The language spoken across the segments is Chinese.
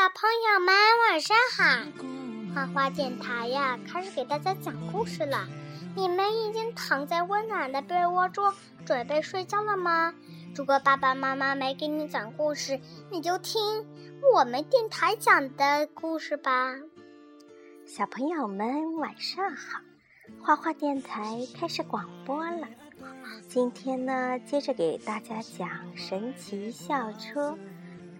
小朋友们晚上好，花花电台呀开始给大家讲故事了。你们已经躺在温暖的被窝中准备睡觉了吗？如果爸爸妈妈没给你讲故事，你就听我们电台讲的故事吧。小朋友们晚上好，花花电台开始广播了。今天呢，接着给大家讲神奇校车。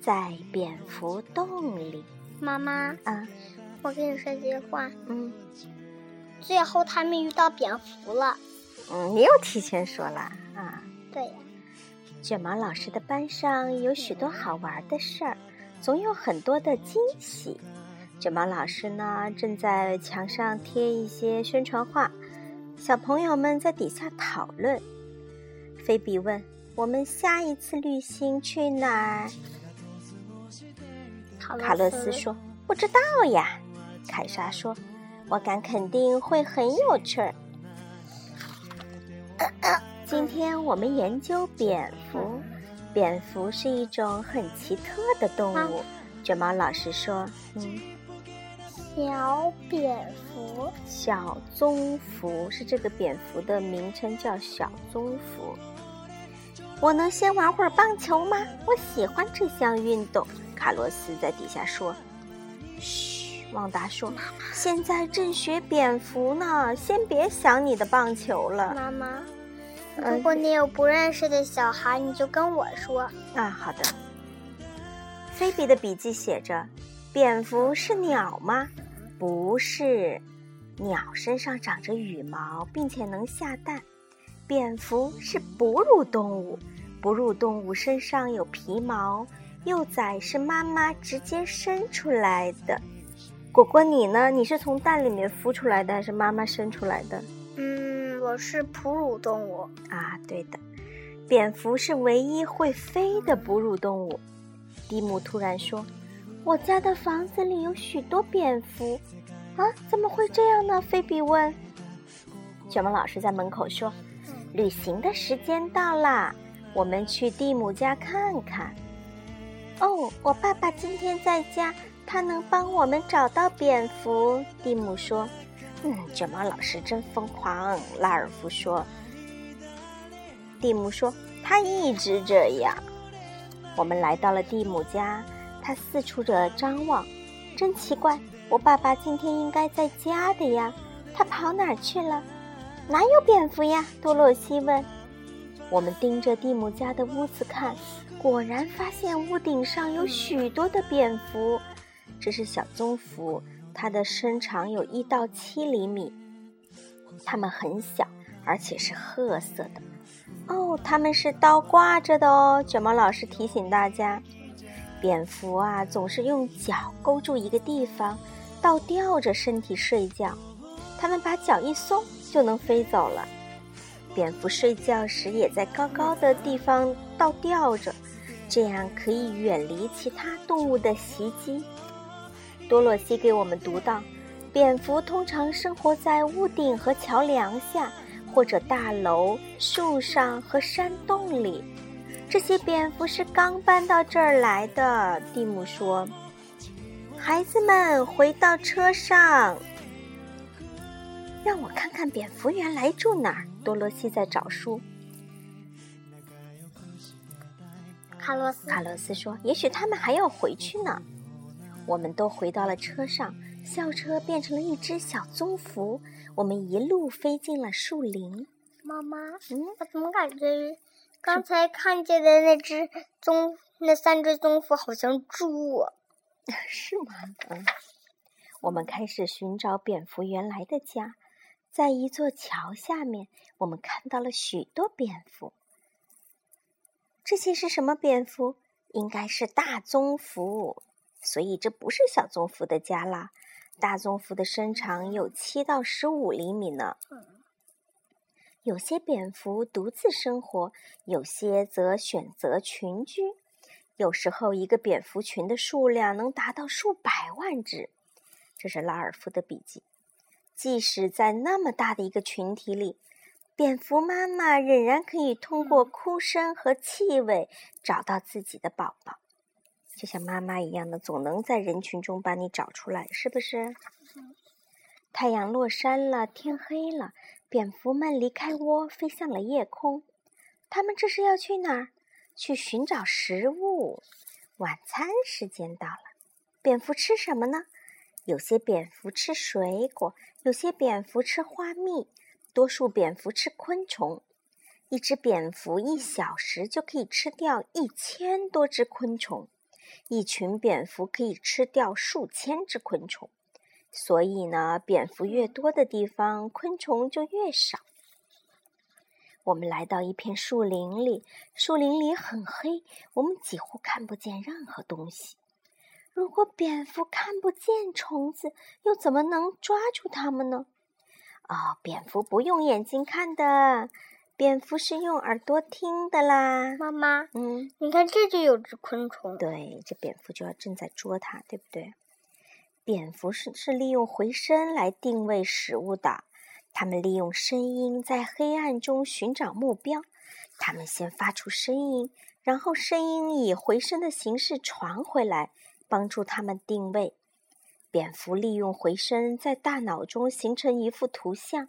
在蝙蝠洞里，妈妈，嗯，我跟你说句话，嗯，最后他们遇到蝙蝠了，嗯，你又提前说了啊？对呀。卷毛老师的班上有许多好玩的事儿，总有很多的惊喜。卷毛老师呢，正在墙上贴一些宣传画，小朋友们在底下讨论。菲比问：“我们下一次旅行去哪儿？”卡洛斯说：“不知道呀。”凯莎说：“我敢肯定会很有趣儿。”今天我们研究蝙蝠。蝙蝠是一种很奇特的动物。卷毛老师说：“嗯，小蝙蝠，小棕蝠是这个蝙蝠的名称，叫小棕蝠。”我能先玩会儿棒球吗？我喜欢这项运动。卡洛斯在底下说：“嘘。”旺达说：“现在正学蝙蝠呢，先别想你的棒球了。”妈妈，如果你有不认识的小孩，你就跟我说。啊，好的。菲比的笔记写着：“蝙蝠是鸟吗？不是，鸟身上长着羽毛，并且能下蛋。蝙蝠是哺乳动物，哺乳动物身上有皮毛。”幼崽是妈妈直接生出来的，果果你呢？你是从蛋里面孵出来的，还是妈妈生出来的？嗯，我是哺乳动物啊，对的。蝙蝠是唯一会飞的哺乳动物。蒂姆突然说：“我家的房子里有许多蝙蝠。”啊，怎么会这样呢？菲比问。卷毛老师在门口说：“旅行的时间到啦，我们去蒂姆家看看。”哦，我爸爸今天在家，他能帮我们找到蝙蝠。蒂姆说：“嗯，卷毛老师真疯狂。”拉尔夫说：“蒂姆说他一直这样。”我们来到了蒂姆家，他四处着张望，真奇怪，我爸爸今天应该在家的呀，他跑哪儿去了？哪有蝙蝠呀？多洛西问。我们盯着蒂姆家的屋子看。果然发现屋顶上有许多的蝙蝠，这是小棕蝠，它的身长有一到七厘米，它们很小，而且是褐色的。哦，它们是倒挂着的哦。卷毛老师提醒大家，蝙蝠啊总是用脚勾住一个地方，倒吊着身体睡觉，它们把脚一松就能飞走了。蝙蝠睡觉时也在高高的地方倒吊着。这样可以远离其他动物的袭击。多洛西给我们读到，蝙蝠通常生活在屋顶和桥梁下，或者大楼、树上和山洞里。这些蝙蝠是刚搬到这儿来的。蒂姆说：“孩子们，回到车上，让我看看蝙蝠原来住哪儿。”多洛西在找书。卡洛斯，卡洛斯说：“也许他们还要回去呢。”我们都回到了车上，校车变成了一只小棕蝠。我们一路飞进了树林。妈妈，嗯，我怎么感觉刚才看见的那只棕、那三只棕蝠好像猪？是吗？嗯。我们开始寻找蝙蝠原来的家，在一座桥下面，我们看到了许多蝙蝠。这些是什么蝙蝠？应该是大棕蝠，所以这不是小棕蝠的家啦。大棕蝠的身长有七到十五厘米呢。有些蝙蝠独自生活，有些则选择群居。有时候，一个蝙蝠群的数量能达到数百万只。这是拉尔夫的笔记。即使在那么大的一个群体里。蝙蝠妈妈仍然可以通过哭声和气味找到自己的宝宝。就像妈妈一样的，总能在人群中把你找出来，是不是？太阳落山了，天黑了，蝙蝠们离开窝，飞向了夜空。他们这是要去哪儿？去寻找食物。晚餐时间到了，蝙蝠吃什么呢？有些蝙蝠吃水果，有些蝙蝠吃花蜜，多数蝙蝠吃昆虫。一只蝙蝠一小时就可以吃掉一千多只昆虫，一群蝙蝠可以吃掉数千只昆虫。所以呢，蝙蝠越多的地方，昆虫就越少。我们来到一片树林里，树林里很黑，我们几乎看不见任何东西。如果蝙蝠看不见虫子，又怎么能抓住它们呢？哦，蝙蝠不用眼睛看的，蝙蝠是用耳朵听的啦。妈妈，嗯，你看这就有只昆虫。对，这蝙蝠就要正在捉它，对不对？蝙蝠是是利用回声来定位食物的。它们利用声音在黑暗中寻找目标。它们先发出声音，然后声音以回声的形式传回来，帮助它们定位。蝙蝠利用回声在大脑中形成一幅图像，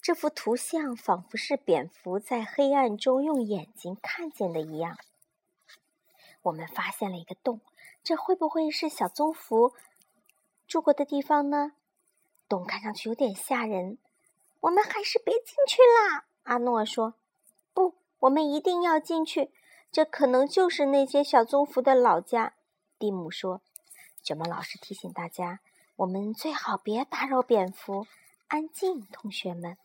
这幅图像仿佛是蝙蝠在黑暗中用眼睛看见的一样。我们发现了一个洞，这会不会是小棕蝠住过的地方呢？洞看上去有点吓人。我们还是别进去啦，阿诺说。“不，我们一定要进去。这可能就是那些小棕蝠的老家。”蒂姆说。卷毛老师提醒大家：“我们最好别打扰蝙蝠，安静，同学们。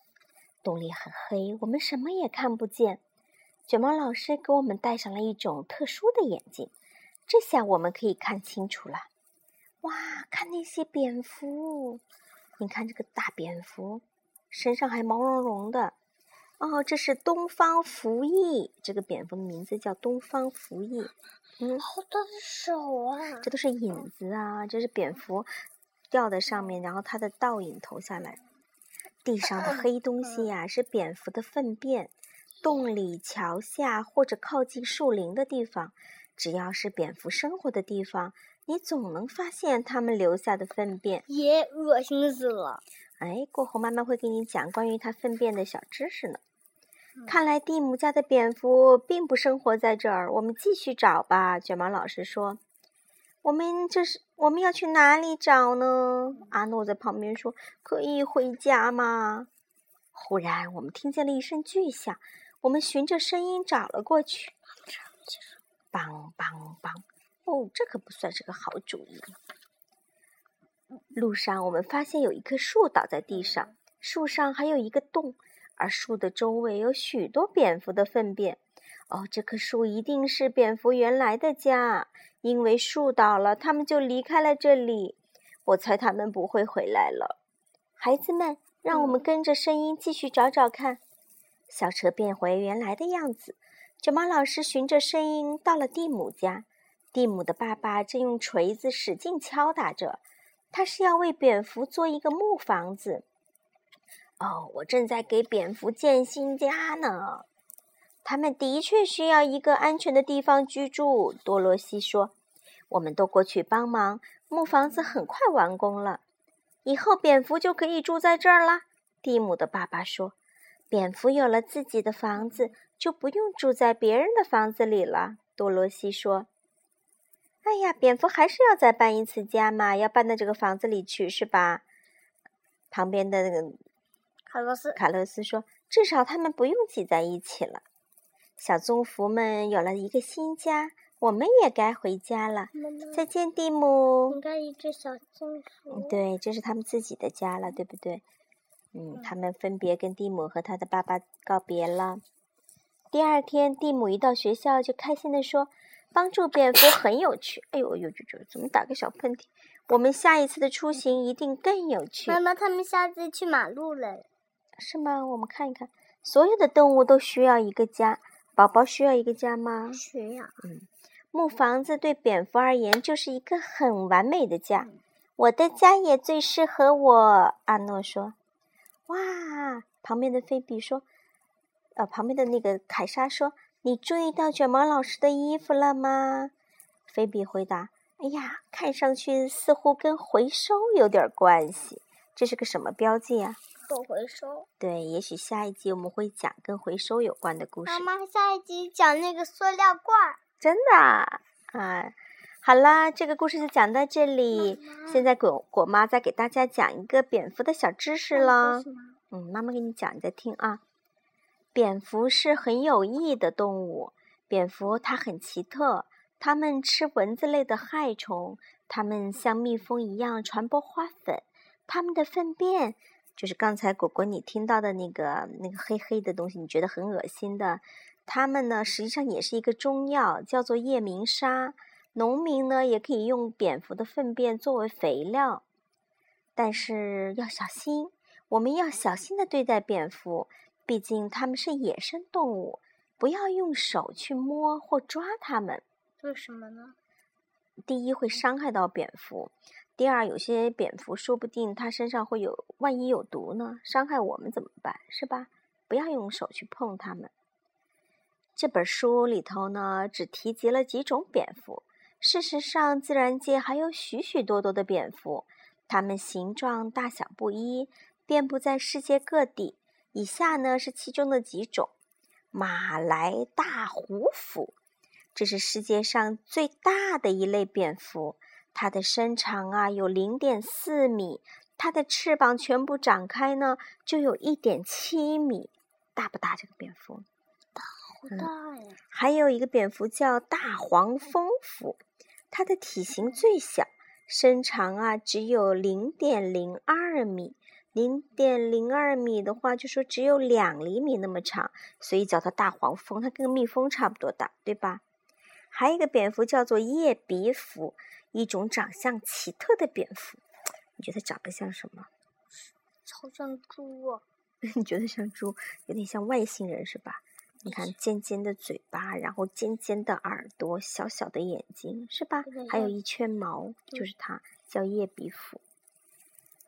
洞里很黑，我们什么也看不见。”卷毛老师给我们戴上了一种特殊的眼镜，这下我们可以看清楚了。哇，看那些蝙蝠！你看这个大蝙蝠。身上还毛茸茸的，哦，这是东方蝠翼。这个蝙蝠的名字叫东方蝠翼。嗯，好多的手啊！这都是影子啊，这是蝙蝠掉在上面，然后它的倒影投下来。地上的黑东西呀，是蝙蝠的粪便。洞里、桥下或者靠近树林的地方，只要是蝙蝠生活的地方，你总能发现它们留下的粪便。也恶心死了。哎，过后妈妈会给你讲关于它粪便的小知识呢。看来蒂姆家的蝙蝠并不生活在这儿，我们继续找吧。卷毛老师说：“我们这是我们要去哪里找呢？”阿诺在旁边说：“可以回家吗？”忽然，我们听见了一声巨响，我们循着声音找了过去。梆梆梆！哦，这可不算是个好主意。路上，我们发现有一棵树倒在地上，树上还有一个洞，而树的周围有许多蝙蝠的粪便。哦，这棵树一定是蝙蝠原来的家，因为树倒了，它们就离开了这里。我猜它们不会回来了。孩子们，让我们跟着声音继续找找看。小车变回原来的样子，卷毛老师循着声音到了蒂姆家。蒂姆的爸爸正用锤子使劲敲打着。他是要为蝙蝠做一个木房子。哦，我正在给蝙蝠建新家呢。他们的确需要一个安全的地方居住。多罗西说：“我们都过去帮忙。木房子很快完工了，以后蝙蝠就可以住在这儿了。”蒂姆的爸爸说：“蝙蝠有了自己的房子，就不用住在别人的房子里了。”多罗西说。哎呀，蝙蝠还是要再搬一次家嘛，要搬到这个房子里去，是吧？旁边的那个卡洛斯卡洛斯说：“至少他们不用挤在一起了。”小棕蝠们有了一个新家，我们也该回家了。再见，蒂姆。应该一只小棕蝠。对，这是他们自己的家了，对不对？嗯，他们分别跟蒂姆和他的爸爸告别了。第二天，蒂姆一到学校就开心地说。帮助蝙蝠很有趣。哎呦呦呦呦！怎么打个小喷嚏？我们下一次的出行一定更有趣。妈妈，他们下次去马路了。是吗？我们看一看。所有的动物都需要一个家。宝宝需要一个家吗？需要。嗯，木房子对蝙蝠而言就是一个很完美的家。我的家也最适合我。阿诺说。哇！旁边的菲比说。呃，旁边的那个凯莎说。你注意到卷毛老师的衣服了吗？菲比回答：“哎呀，看上去似乎跟回收有点关系。这是个什么标记啊？”可回收。对，也许下一集我们会讲跟回收有关的故事。妈妈，下一集讲那个塑料罐儿。真的啊！啊，好啦，这个故事就讲到这里。现在果果妈再给大家讲一个蝙蝠的小知识了。嗯，妈妈给你讲，你再听啊。蝙蝠是很有益的动物。蝙蝠它很奇特，它们吃蚊子类的害虫，它们像蜜蜂一样传播花粉，它们的粪便就是刚才果果你听到的那个那个黑黑的东西，你觉得很恶心的。它们呢，实际上也是一个中药，叫做夜明砂。农民呢，也可以用蝙蝠的粪便作为肥料，但是要小心，我们要小心的对待蝙蝠。毕竟它们是野生动物，不要用手去摸或抓它们。为什么呢？第一会伤害到蝙蝠，第二有些蝙蝠说不定它身上会有，万一有毒呢？伤害我们怎么办？是吧？不要用手去碰它们。这本书里头呢，只提及了几种蝙蝠。事实上，自然界还有许许多多的蝙蝠，它们形状大小不一，遍布在世界各地。以下呢是其中的几种：马来大虎蝠，这是世界上最大的一类蝙蝠，它的身长啊有零点四米，它的翅膀全部展开呢就有一点七米，大不大？这个蝙蝠大好大呀！还有一个蝙蝠叫大黄蜂蝠，它的体型最小，身长啊只有零点零二米。零点零二米的话，就说只有两厘米那么长，所以叫它大黄蜂。它跟蜜蜂差不多大，对吧？还有一个蝙蝠叫做叶鼻蝠，一种长相奇特的蝙蝠。你觉得长得像什么？超像猪啊！你觉得像猪，有点像外星人是吧？你看尖尖的嘴巴，然后尖尖的耳朵，小小的眼睛，是吧？还有一圈毛，就是它，叫叶鼻蝠。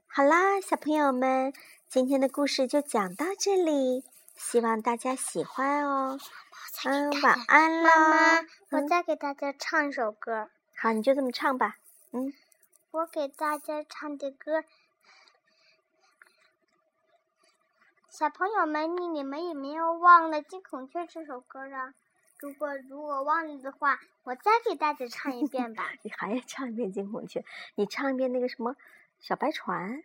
好啦，小朋友们，今天的故事就讲到这里，希望大家喜欢哦。嗯，晚安啦。妈妈，我再给大家唱一首歌。好，你就这么唱吧。嗯，我给大家唱的歌，小朋友们，你你们有没有忘了《金孔雀》这首歌啊？如果如果忘了的话，我再给大家唱一遍吧。你还要唱一遍《金孔雀》？你唱一遍那个什么？小白船，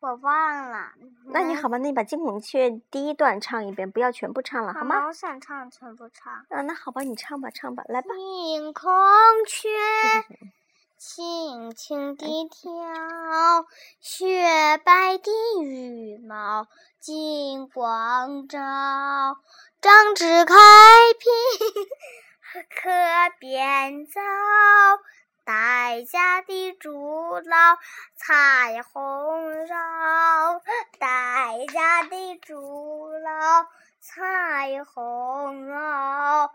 我忘了。那你好吧，那你把《金孔雀》第一段唱一遍，不要全部唱了，好吗？好想唱全部唱。啊，那好吧，你唱吧，唱吧，来吧。金孔 雀，轻轻地跳，雪白的羽毛金光照，张枝开屏，河边草。傣家的竹楼彩虹绕，傣家的竹楼彩虹绕。